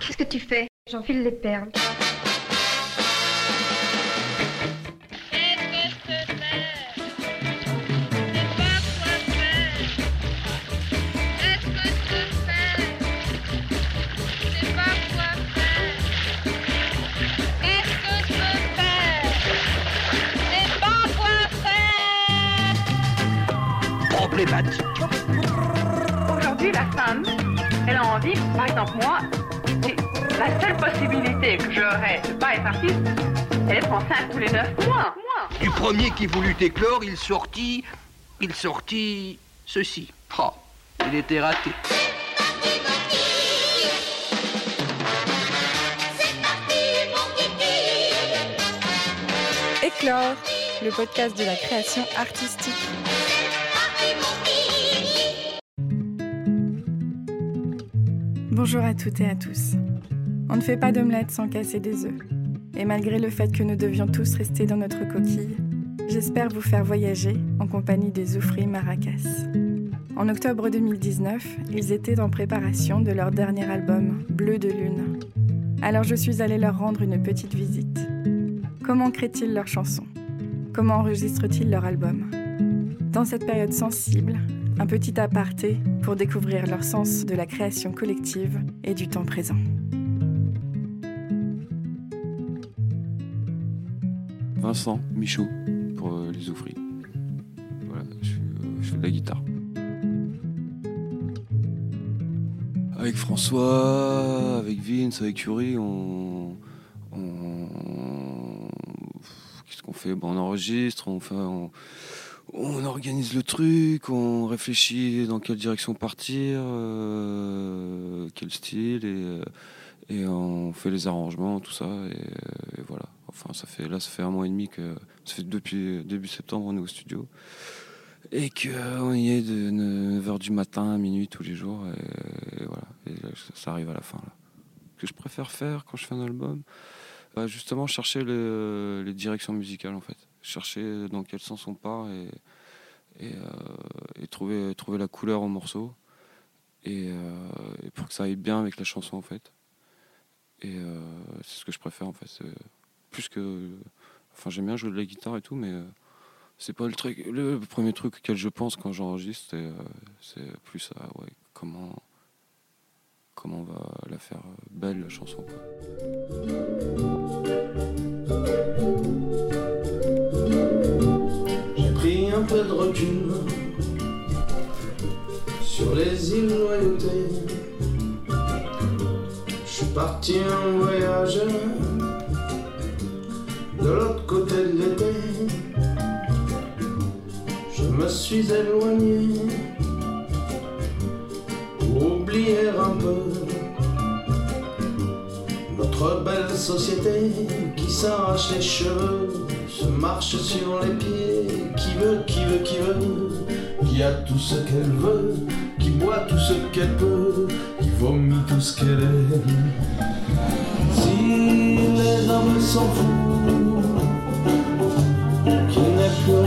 Qu'est-ce que tu fais? J'enfile les perles. Aujourd'hui, la femme, elle a envie, par exemple moi, la seule possibilité que j'aurais de pas être artiste, c'est d'être enceinte tous les neuf mois. Du premier qui voulut éclore, il sortit, il sortit ceci. Oh, il était raté. Éclore, le podcast de la création artistique. Bonjour à toutes et à tous. On ne fait pas d'omelette sans casser des œufs. Et malgré le fait que nous devions tous rester dans notre coquille, j'espère vous faire voyager en compagnie des Zoufri Maracas. En octobre 2019, ils étaient en préparation de leur dernier album, Bleu de Lune. Alors je suis allée leur rendre une petite visite. Comment créent-ils leurs chansons? Comment enregistrent-ils leur album? Dans cette période sensible, un petit aparté pour découvrir leur sens de la création collective et du temps présent. Vincent Michaud pour euh, les ouvriers. Voilà, je, euh, fais de la guitare. Avec François, avec Vince, avec Curie, on. Qu'est-ce qu'on fait? Bon, On enregistre, on organise le truc, on réfléchit dans quelle direction partir, euh, quel style, et, on fait les arrangements, tout ça, et, voilà. Enfin, ça fait là, ça fait un mois et demi que ça fait depuis début septembre, on est au studio, et qu'on y est de 9h du matin à minuit tous les jours, et, voilà. Et ça, arrive à la fin. Là. Ce que je préfère faire quand je fais un album, bah, justement, chercher les directions musicales en fait chercher dans quel sens on part et, euh, trouver, trouver la couleur au morceau. Euh, et, pour que ça aille bien avec la chanson en fait. Et euh, c'est ce que je préfère en fait. Plus que. Enfin, j'aime bien jouer de la guitare et tout, mais c'est pas le truc. Le premier truc auquel je pense quand j'enregistre, c'est plus à ouais, comment comment on va la faire belle la chanson. un peu de recul sur les îles loyauté. Je suis parti en voyage de l'autre côté de l'été. Je me suis éloigné pour oublier un peu notre belle société qui s'arrache les cheveux se marche sur les pieds, qui veut, qui veut, qui veut, qui a tout ce qu'elle veut, qui boit tout ce qu'elle peut, qui vomit tout ce qu'elle est. Si les hommes s'en foutent,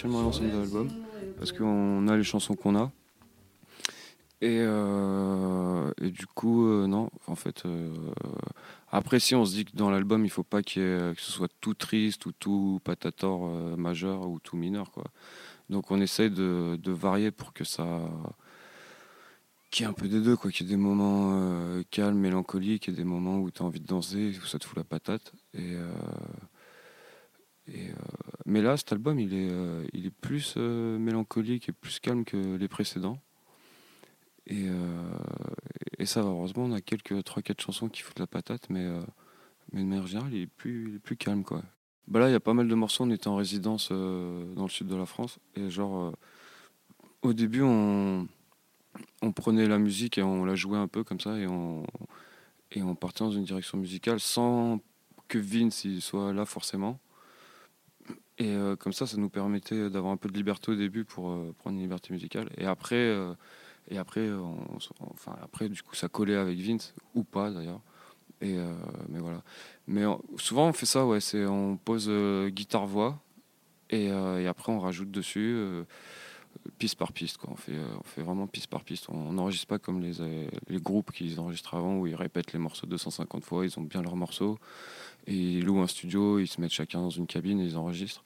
spécialement à l'ensemble de l'album, parce qu'on a les chansons qu'on a. Et, euh, du coup, euh, non, en fait, euh, après, si on se dit que dans l'album, il faut pas que ce soit tout triste ou tout patator majeur ou tout mineur, quoi. Donc on essaye de, de varier pour que ça. qu'il y ait un peu des deux, quoi, qu'il y ait des moments calmes, mélancoliques et des moments où tu as envie de danser, où ça te fout la patate. Et. Et, mais là, cet album, il est, euh, il est plus euh, mélancolique et plus calme que les précédents. Et, euh, ça heureusement, on a quelques 3-4 chansons qui foutent la patate, mais, mais de manière générale, il est plus, calme. Quoi. Bah là, il y a pas mal de morceaux, on était en résidence dans le sud de la France, et genre, au début, on, on prenait la musique et on la jouait un peu comme ça, et on, et on partait dans une direction musicale sans que Vince soit là forcément. Et euh, comme ça, ça nous permettait d'avoir un peu de liberté au début pour euh, prendre une liberté musicale. Et après, euh, et après, enfin après, du coup, ça collait avec Vince ou pas d'ailleurs. Et mais voilà. Mais souvent, on fait ça, ouais. C'est on pose euh, guitare voix et, après on rajoute dessus piste par piste. Quoi. On fait, euh, on fait vraiment piste par piste. On n'enregistre pas comme les, euh, les groupes qu'ils enregistrent avant où ils répètent les morceaux 250 fois. Ils ont bien leurs morceaux ils louent un studio. Ils se mettent chacun dans une cabine et ils enregistrent.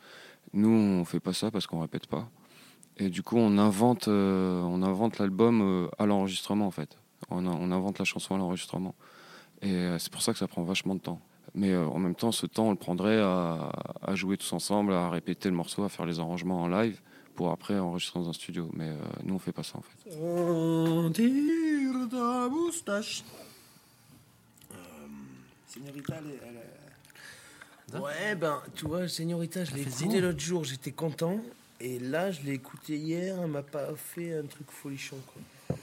Nous, on fait pas ça parce qu'on répète pas. Et du coup, on invente, euh, on invente l'album à l'enregistrement en fait. On, invente la chanson à l'enregistrement. Et c'est pour ça que ça prend vachement de temps. Mais en même temps, ce temps, on le prendrait à jouer tous ensemble, à répéter le morceau, à faire les arrangements en live pour après enregistrer dans un studio. Mais euh, nous, on fait pas ça en fait. On tire ta moustache. Euh, Señorita, elle, Ouais, ben, tu vois, Señorita, je l'ai écouté l'autre jour, j'étais content. Et là, je l'ai écouté hier, elle m'a pas fait un truc folichon, quoi.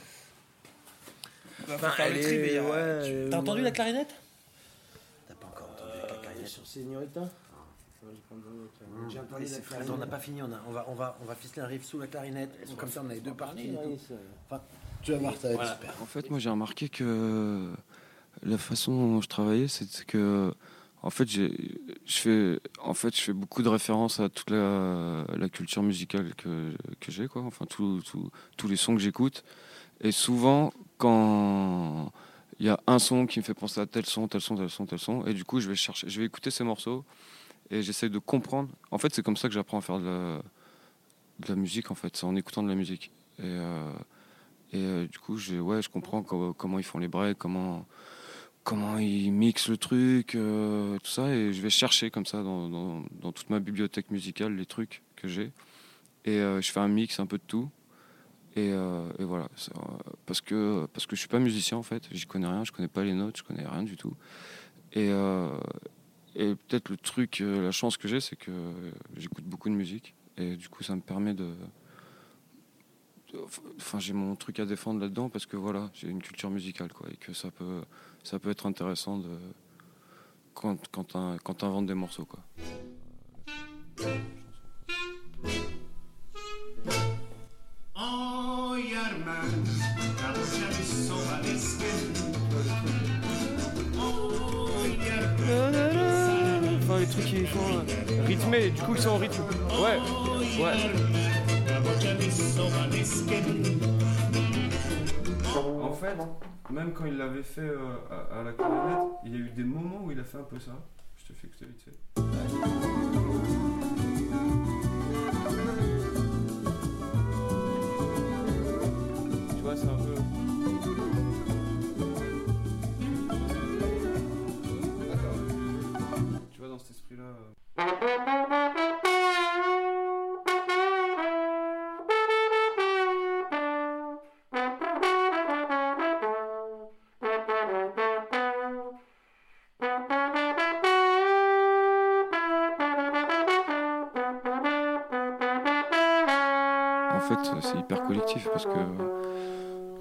Enfin, faire le elle tri, est- mais, ouais, euh, T'as entendu ouais. la clarinette? T'as pas encore entendu la clarinette Sur Señorita Attends, clarinette. on n'a pas fini, on, a- on va, on, va, on va ficeler un riff sous la clarinette. Comme ça, on a les deux parties. et tout. Enfin, Tu vas voir, ça va être Voilà. super. En fait, moi, j'ai remarqué que la façon dont je travaillais, c'est que, en fait, je fais, en fait, je fais beaucoup de références à toute la, la culture musicale que, que j'ai, quoi. Enfin, tout- tout- tous les sons que j'écoute. Et souvent, quand il y a un son qui me fait penser à tel son, tel son, tel son, tel son, et du coup, je vais chercher, je vais écouter ces morceaux et j'essaie de comprendre. En fait, c'est comme ça que j'apprends à faire de la, musique, en fait, c'est en écoutant de la musique. Et euh, et euh, du coup, je, ouais, je comprends co- comment ils font les breaks, comment, comment ils mixent le truc, euh, tout ça. Et je vais chercher comme ça dans, dans- toute ma bibliothèque musicale les trucs que j'ai. Et je fais un mix un peu de tout. Et, et voilà. Parce, que, parce que je suis pas musicien en fait. J'y connais rien, je connais pas les notes, je connais rien du tout. Et, et peut-être le truc, euh, la chance que j'ai, c'est que j'écoute beaucoup de musique. Et du coup, ça me permet de, enfin j'ai mon truc à défendre là-dedans parce que voilà j'ai une culture musicale quoi et que ça peut ça peut être intéressant de quand quand quand des morceaux quoi sont rythmés du coup ils sont en rythme. Ouais. Ouais. En fait même quand il l'avait fait euh, à, à la clarinette il y a eu des moments où il a fait un peu ça. Je te fais écouter vite fait. Tu vois c'est un peu cet esprit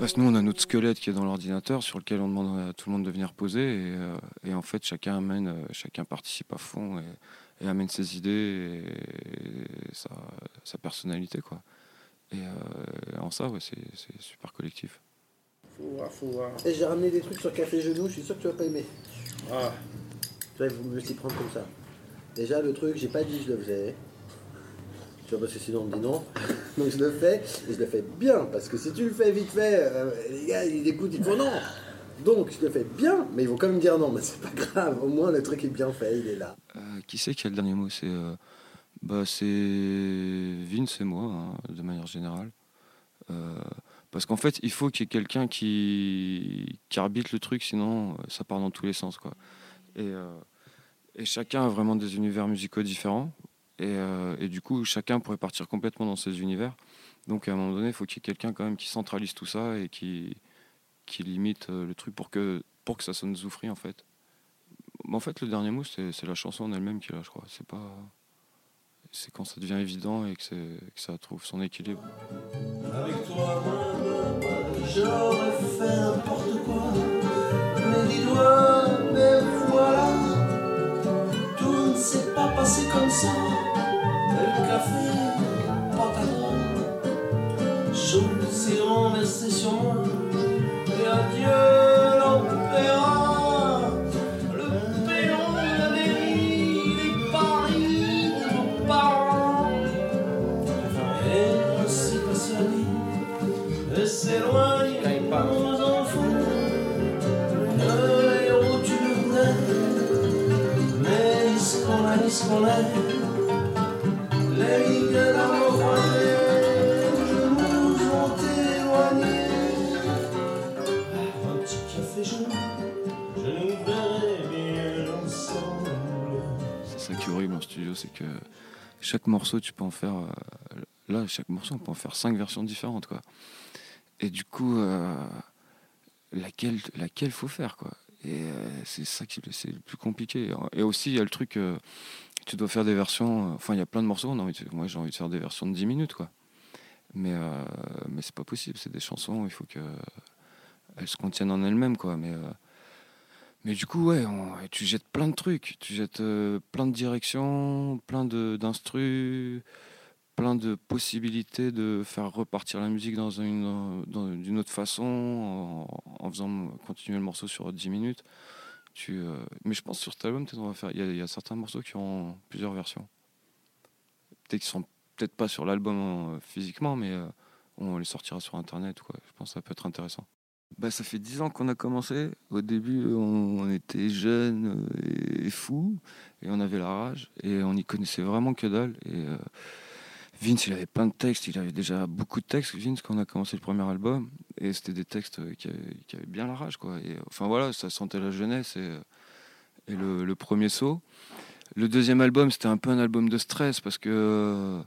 parce que nous, on a notre squelette qui est dans l'ordinateur sur lequel on demande à tout le monde de venir poser. Et, euh, et en fait, chacun amène, euh, chacun participe à fond et, et amène ses idées et, sa, sa personnalité. Quoi. Et euh, en ça, ouais, c'est c'est super collectif. Faut voir, faut voir. Et j'ai ramené des trucs sur Café Genou, je suis sûr que tu vas pas aimer. Ah. Tu vois, il faut me s'y prendre comme ça. Déjà, le truc, j'ai pas dit que je le faisais. Parce que sinon on me dit non. Donc je le fais, et je le fais bien. Parce que si tu le fais vite fait, euh, les gars, ils non. Donc je le fais bien, mais ils vont quand même dire non. Mais c'est pas grave, au moins le truc est bien fait, il est là. Euh, qui c'est qui a le dernier mot? C'est euh, bah, c'est Vince et moi, hein, de manière générale. Euh, parce qu'en fait, il faut qu'il y ait quelqu'un qui, qui arbitre le truc, sinon ça part dans tous les sens. Quoi. Et chacun a vraiment des univers musicaux différents. Euh, et, du coup, chacun pourrait partir complètement dans ses univers. Donc à un moment donné, il faut qu'il y ait quelqu'un quand même qui centralise tout ça et qui, qui limite euh, le truc pour que, pour que ça sonne zoufri en fait. Mais en fait, le dernier mot, c'est la chanson en elle-même qui est là, je crois. C'est pas. C'est quand ça devient évident et que, ça trouve son équilibre. Avec toi, j'aurais fait n'importe quoi. Mais dis-moi, mais voilà, tout ne s'est pas passé comme ça le café, pantalon. Chaud s'est renversé sur moi, et adieu chaque morceau, tu peux en faire. euh, là, chaque morceau, on peut en faire cinq versions différentes, quoi. Et du coup, euh, laquelle, laquelle faut faire, quoi. Et euh, c'est ça qui c'est le plus compliqué. Et aussi, il y a le truc, tu dois faire des versions. Enfin, il y a plein de morceaux. on a envie de- moi, j'ai envie de faire des versions de 10 minutes, quoi. Mais, mais c'est pas possible. C'est des chansons, il faut que elles se contiennent en elles-mêmes, quoi. Mais mais du coup, ouais, tu jettes plein de trucs, tu jettes euh, plein de directions, plein d'instrus, plein de possibilités de faire repartir la musique dans autre façon, en, faisant continuer le morceau sur 10 minutes. Euh, mais je pense sur cet album. Il y, a- certains morceaux qui ont plusieurs versions. Peut-être qu'ils sont peut-être pas sur l'album euh, physiquement, mais on les sortira sur internet. Quoi. Je pense que ça peut être intéressant. Bah, ça fait dix ans qu'on a commencé. Au début, on, on était jeunes euh, et, fous, et on avait la rage, et on n'y connaissait vraiment que dalle. Et euh, Vince, il avait plein de textes, il avait déjà beaucoup de textes, Vince, quand on a commencé le premier album, et c'était des textes euh, qui avaient, bien la rage, quoi. Euh, enfin voilà, ça sentait la jeunesse et, euh, et le, le premier saut. Le deuxième album, c'était un peu un album de stress parce que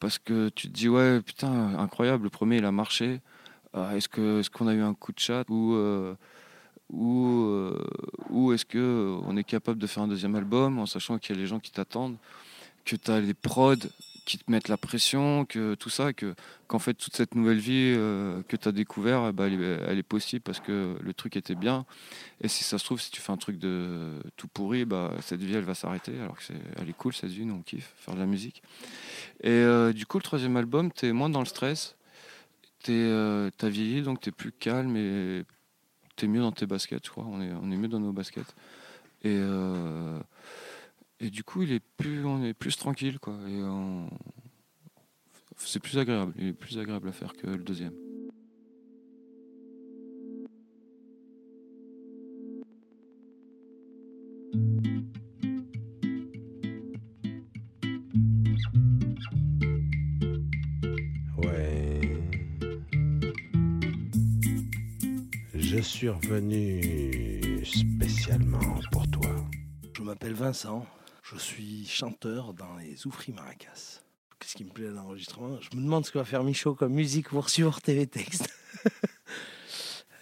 parce que tu te dis ouais putain incroyable, le premier il a marché. Euh, est-ce que est-ce qu'on a eu un coup de chat ou euh, euh, ou est-ce que on est capable de faire un deuxième album en sachant qu'il y a les gens qui t'attendent, que tu as les prods qui te mettent la pression, que tout ça, que qu'en fait toute cette nouvelle vie euh, que tu as découvert, eh ben, elle, est, est possible parce que le truc était bien. Et si ça se trouve, si tu fais un truc de tout pourri, bah, cette vie elle va s'arrêter. Alors que c'est, elle est cool cette vie, nous on kiffe faire de la musique. Et du coup, le troisième album, tu es moins dans le stress, euh, as vieilli donc tu es plus calme et tu es mieux dans tes baskets, je crois. On est, mieux dans nos baskets. Et, euh, et du coup, il est plus, on est plus tranquille, quoi. Et c'est plus agréable à faire que le deuxième. Je suis revenu spécialement pour toi. Je m'appelle Vincent, je suis chanteur dans les Oufris Maracas. Qu'est-ce qui me plaît à l'enregistrement? Je me demande ce que va faire Michaud comme musique pour suivre TV Texte.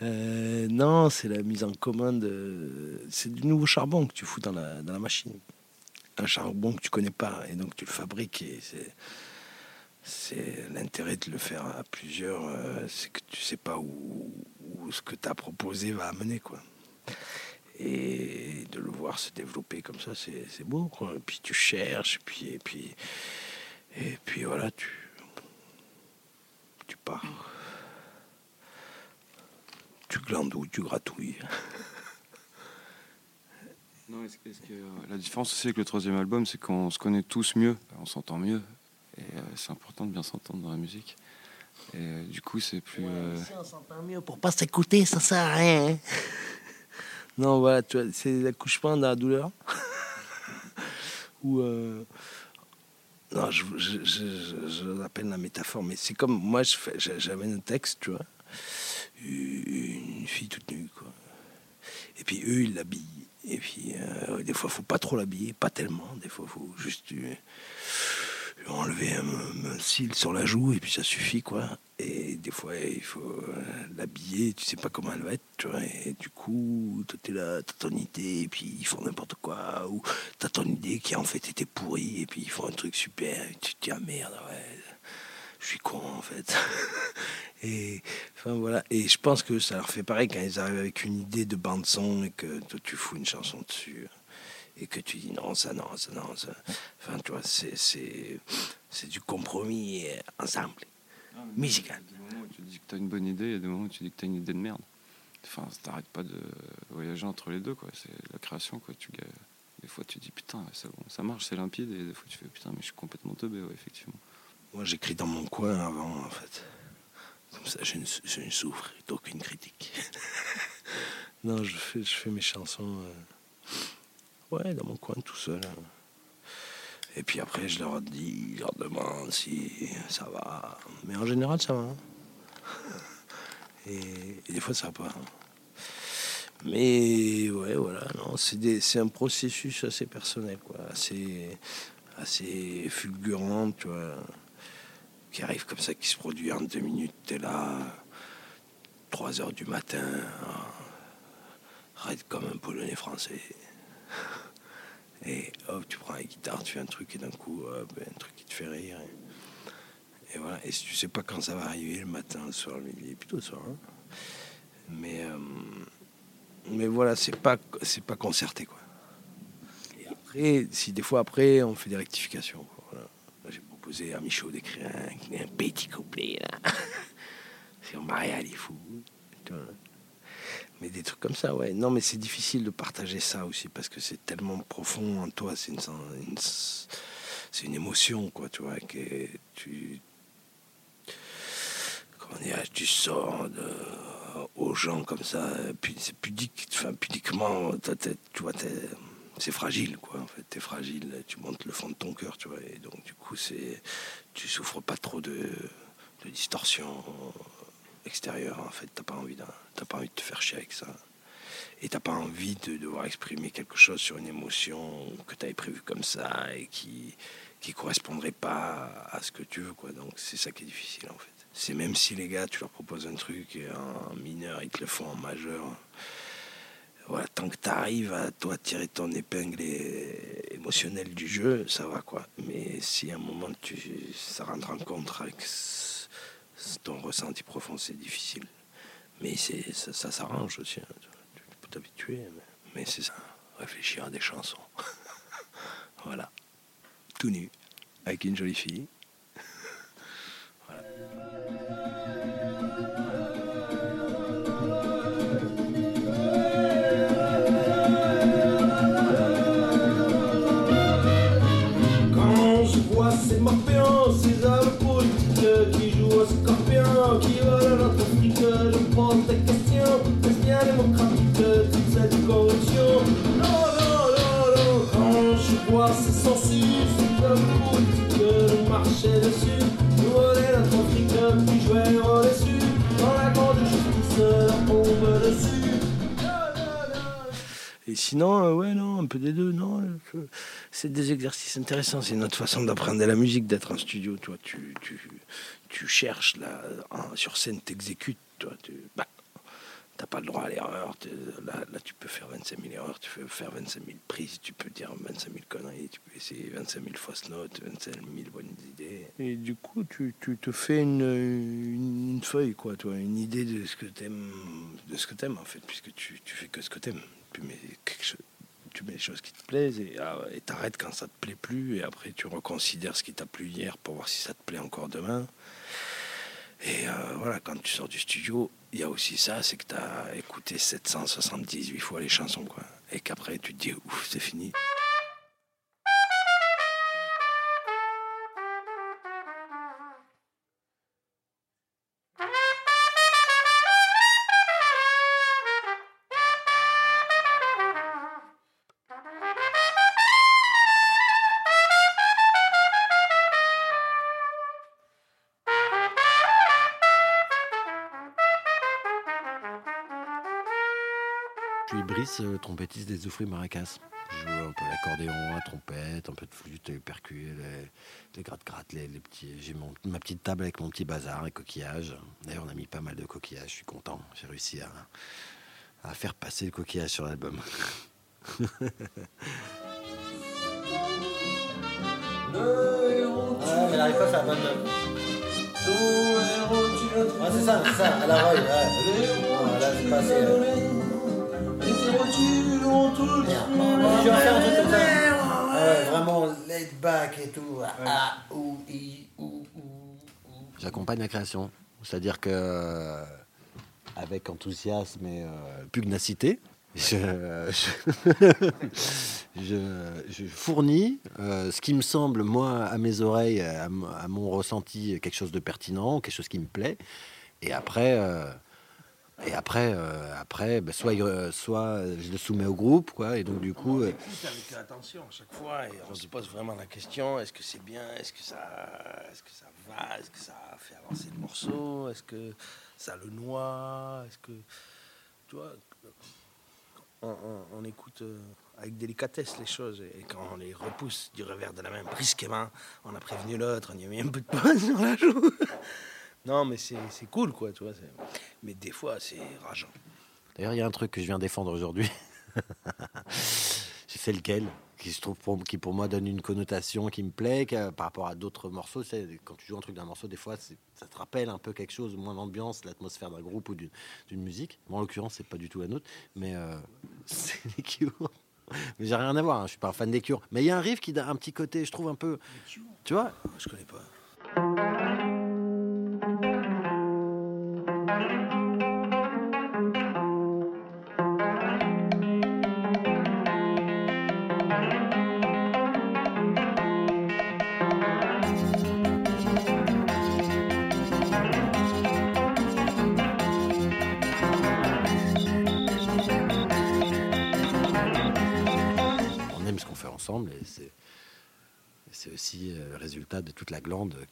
Euh, non, c'est la mise en commun de... C'est du nouveau charbon que tu fous dans la, dans la machine. Un charbon que tu connais pas, et donc tu le fabriques, et c'est... C'est l'intérêt de le faire à plusieurs, euh, c'est que tu sais pas où, où ce que tu as proposé va amener, quoi. Et de le voir se développer comme ça, c'est beau, quoi. Et puis tu cherches, et puis, et puis, et puis voilà, tu, tu pars. Tu glandouilles, tu gratouilles. Non, que- est-ce que, euh, la différence aussi avec le troisième album, c'est qu'on se connaît tous mieux, on s'entend mieux. Et euh, c'est important de bien s'entendre dans la musique. Et euh, du coup, c'est plus. euh, on s'entend mieux pour pas s'écouter, ça sert à rien. hein. non, voilà, tu vois, c'est l'accouchement de la douleur. Ou. Non, je, je, je, je- je l'appelle la métaphore, mais c'est comme moi, je fais- j'a- j'amène un texte, tu vois, une fille toute nue, quoi. Et puis eux, ils l'habillent. Et puis, euh, des fois, faut pas trop l'habiller, pas tellement. Des fois, faut juste euh, enlever un, un cil sur la joue, et puis ça suffit, quoi. Et des fois, il faut euh, l'habiller, tu sais pas comment elle va être, tu vois. Et du coup, toi, t'es là, t'as ton idée, et puis ils font n'importe quoi. Ou t'as ton idée qui en fait était pourrie, et puis ils font un truc super, et tu te dis, ah merde, ouais, je suis con, en fait. Et enfin voilà, et je pense que ça leur fait pareil quand ils arrivent avec une idée de bande son et que toi tu fous une chanson dessus. Et que tu dis non, ça, non, ça, non, ça. Enfin, tu vois, c'est, c'est, c'est du compromis ensemble, musical. Il y a des moments où tu dis que tu as une bonne idée, il y a des moments où tu dis que tu as une idée de merde. Enfin, t'arrêtes pas de voyager entre les deux, quoi. C'est la création, quoi. Tu, des fois, tu dis putain, ça, bon, ça marche, c'est limpide, et des fois, tu fais putain, mais je suis complètement teubé, ouais, effectivement. Moi, j'écris dans mon coin avant, en fait. Comme ça, je ne, je ne souffre d'aucune critique. non, je fais, je fais mes chansons, euh, ouais, dans mon coin, tout seul. hein. Et puis après, je leur dis, je leur demande si ça va. Mais en général, ça va. hein. Et, des fois, ça va pas. hein. Mais ouais, voilà, non, c'est un processus assez personnel, quoi, assez, assez fulgurant, tu vois, qui arrive comme ça, qui se produit en deux minutes. T'es là, 3 heures du matin, raide comme un polonais français. Et hop, tu prends la guitare, tu fais un truc et d'un coup, hop, un truc qui te fait rire. Et, voilà. Et si tu sais pas quand ça va arriver, le matin, le soir, le midi, plutôt le soir. hein. Mais, euh, mais voilà, c'est pas, c'est pas concerté, quoi. Et après, si des fois après, on fait des rectifications. J'ai proposé à Michaud d'écrire un, petit couplet, là. sur Maria les. Mais des trucs comme ça, ouais. Non, mais c'est difficile de partager ça aussi parce que c'est tellement profond en toi. C'est une, c'est une émotion, quoi, tu vois, que tu. Comment dire, tu sors de, aux gens comme ça, puis c'est pudique, enfin, pudiquement, ta tête, tu vois, c'est fragile, quoi, en fait. T'es fragile, tu montes le fond de ton cœur, tu vois, et donc, du coup, c'est. Tu souffres pas trop de, de distorsion extérieure, en fait. T'as pas envie t'as pas envie de te faire chier avec ça. Et t'as pas envie de devoir exprimer quelque chose sur une émotion que tu avais prévu comme ça et qui qui correspondrait pas à ce que tu veux, quoi. Donc c'est ça qui est difficile, en fait. C'est même si les gars, tu leur proposes un truc et en mineur, ils te le font en majeur. Voilà, tant que tu arrives à toi tirer ton épingle émotionnelle du jeu, ça va quoi. Mais si à un moment tu, ça rentre en contre avec ton ressenti profond, c'est difficile. Mais ça, ça s'arrange aussi. hein. Tu, tu peux t'habituer. Mais, mais c'est ça, réfléchir à des chansons. voilà. Tout nu, avec une jolie fille. Et sinon, euh, ouais, non, un peu des deux, non. je- C'est des exercices intéressants. C'est notre façon d'apprendre la musique, d'être en studio. Toi, tu, tu, tu cherches, là, sur scène, t'exécutes. Toi, tu, bah, t'as pas le droit à l'erreur. Là, là, tu peux faire 25 000 erreurs, tu peux faire 25 000 prises, tu peux dire 25 000 conneries, tu peux essayer 25 000 fausses notes, 25 000 bonnes idées. Et du coup, tu, tu te fais une, une, une feuille, quoi, toi, une idée de ce que t'aimes, de ce que t'aimes, en fait, puisque tu, tu fais que ce que t'aimes. Tu mets chose tu mets les choses qui te plaisent et ah, et t'arrêtes quand ça te plaît plus et après tu reconsidères ce qui t'a plu hier pour voir si ça te plaît encore demain. Et euh, voilà, quand tu sors du studio, il y a aussi ça, c'est que tu as écouté 778 fois les chansons, quoi. Et qu'après tu te dis, ouf, c'est fini. Brice, euh, trompettiste des Oufris Maracas. Je joue un peu l'accordéon, la trompette, un peu de flûte, les percus, les, les gratte-gratte, les, les petits. J'ai mon- ma petite table avec mon petit bazar, les coquillages. D'ailleurs, on a mis pas mal de coquillages, je suis content. J'ai réussi à, à faire passer le coquillage sur l'album. Ouais, mais elle arrive pas à faire la bonne note. Ouais, c'est ça, c'est ça, à la roy, ouais. Non, là, c'est tu vas faire un truc comme ça. Ah ouais, vraiment laid back et tout. Ah, ou, i, ou, ou. J'accompagne la création. C'est-à-dire que, euh, avec enthousiasme et euh, pugnacité, je, je, je- je fournis euh, ce qui me semble, moi, à mes oreilles, à, mon ressenti, quelque chose de pertinent, quelque chose qui me plaît. Et après, euh, et après, euh, après ben, soit, euh, soit je le soumets au groupe, quoi, et donc du coup. euh, écoute avec attention à chaque fois et on se pose vraiment la question est-ce que c'est bien Est-ce que ça, est-ce que ça va Est-ce que ça fait avancer le morceau Est-ce que ça le noie Est-ce que tu vois on, on- on écoute euh, avec délicatesse les choses et, et quand on les repousse du revers de la main brusquement, on a prévenu l'autre, on y a mis un peu de poing sur la joue. Non, mais c'est cool quoi, tu vois. Mais des fois, c'est rageant. D'ailleurs, il y a un truc que je viens défendre aujourd'hui. je sais lequel, qui, se trouve pour, qui pour moi donne une connotation qui me plaît que, par rapport à d'autres morceaux. Tu sais, quand tu joues un truc d'un morceau, des fois, ça te rappelle un peu quelque chose, moins l'ambiance, l'atmosphère d'un groupe ou d'une d'une musique. Moi, en l'occurrence, c'est pas du tout la nôtre, mais euh, c'est les Cure. Mais j'ai rien à voir, hein, je suis pas un fan des Cure. Mais il y a un riff qui a un petit côté, je trouve un peu. Tu vois? Je connais pas.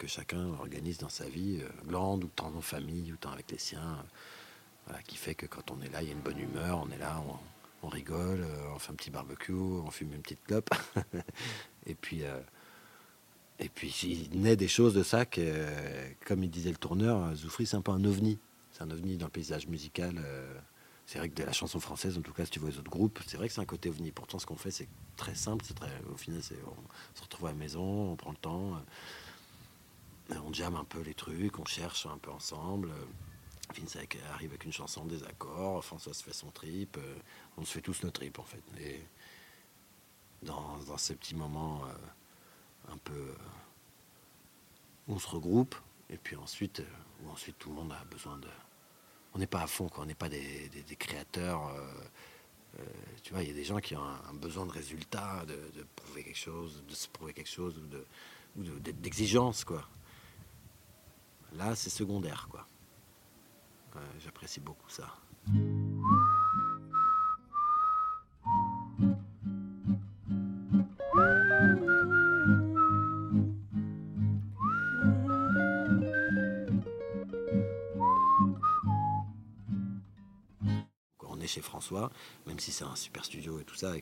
Chacun organise dans sa vie, euh, glande ou temps en famille ou temps avec les siens, euh, voilà, qui fait que quand on est là, il y a une bonne humeur, on est là, on, rigole, euh, on fait un petit barbecue, on fume une petite clope, et puis et puis il naît des choses de ça que, comme il disait le tourneur, Zoufri c'est un peu un ovni, c'est un ovni dans le paysage musical. c'est vrai que de la chanson française, en tout cas, si tu vois les autres groupes, c'est vrai que c'est un côté ovni. Pourtant, ce qu'on fait, c'est très simple. Au final, on se retrouve à la maison, on prend le temps, on jamme un peu les trucs, on cherche un peu ensemble. euh, Vince arrive avec une chanson, des accords, François se fait son trip, euh, on se fait tous nos tripes, en fait. Et dans, ces petits moments euh, un peu. euh, on se regroupe, et puis ensuite, euh, où ensuite tout le monde a besoin de on n'est pas à fond, quoi. on n'est pas des, créateurs. euh, euh, tu vois, il y a des gens qui ont un, besoin de résultat, de, prouver quelque chose, de se prouver quelque chose, ou d'exigence, quoi. Là, c'est secondaire, quoi. J'apprécie beaucoup ça. On est chez François, même si c'est un super studio et tout ça,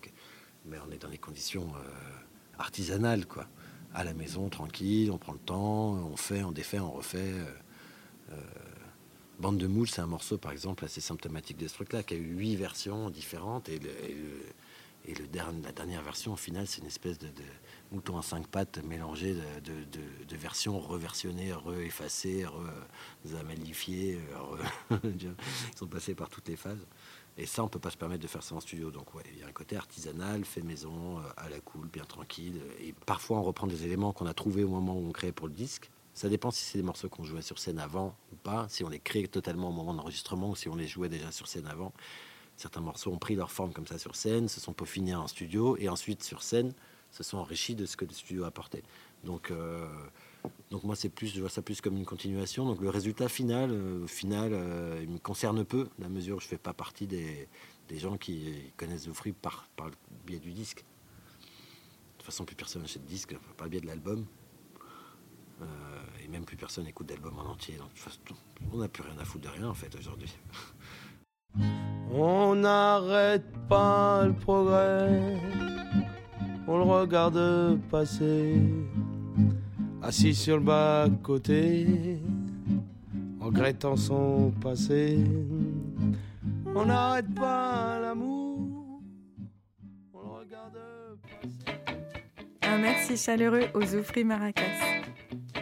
mais on est dans les conditions euh, artisanales, quoi. À la maison, tranquille, on prend le temps, on fait, on défait, on refait. euh, euh, Bande de moules, c'est un morceau, par exemple, assez symptomatique de ce truc-là, qui a eu huit versions différentes, et, et le- dernier- la dernière version, au final, c'est une espèce de, mouton à cinq pattes mélangé de, versions reversionnées, re-effacées, re-amalifiées, re- ils sont passés par toutes les phases. Et ça, on peut pas se permettre de faire ça en studio. Donc, ouais, il y a un côté artisanal, fait maison, euh, à la cool, bien tranquille. Et parfois, on reprend des éléments qu'on a trouvés au moment où on crée pour le disque. Ça dépend si c'est des morceaux qu'on jouait sur scène avant ou pas, si on les crée totalement au moment d'enregistrement ou si on les jouait déjà sur scène avant. Certains morceaux ont pris leur forme comme ça sur scène, se sont peaufinés en studio et ensuite sur scène se sont enrichis de ce que le studio a apporté. Donc, euh, donc moi, c'est plus, je vois ça plus comme une continuation. Donc le résultat final, euh, au final, euh, il me concerne peu, dans la mesure où je fais pas partie des, des gens qui connaissent Zoufri par, par le biais du disque. De toute façon, plus personne n'achète de disque par le biais de l'album. Euh, et même plus personne écoute d'album en entier. Donc, on n'a plus rien à foutre de rien en fait aujourd'hui. On n'arrête pas le progrès, on le regarde passer, assis sur le bas-côté, regrettant son passé. On n'arrête pas l'amour, on le regarde Un merci chaleureux aux Zoufri Maracas.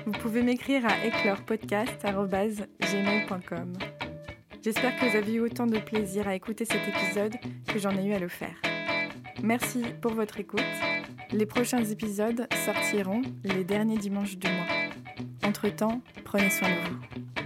Vous pouvez m'écrire à éclairpodcast.gmail.com. J'espère que vous avez eu autant de plaisir à écouter cet épisode que j'en ai eu à le faire. Merci pour votre écoute. Les prochains épisodes sortiront les derniers dimanches du mois. Entre-temps, prenez soin de vous.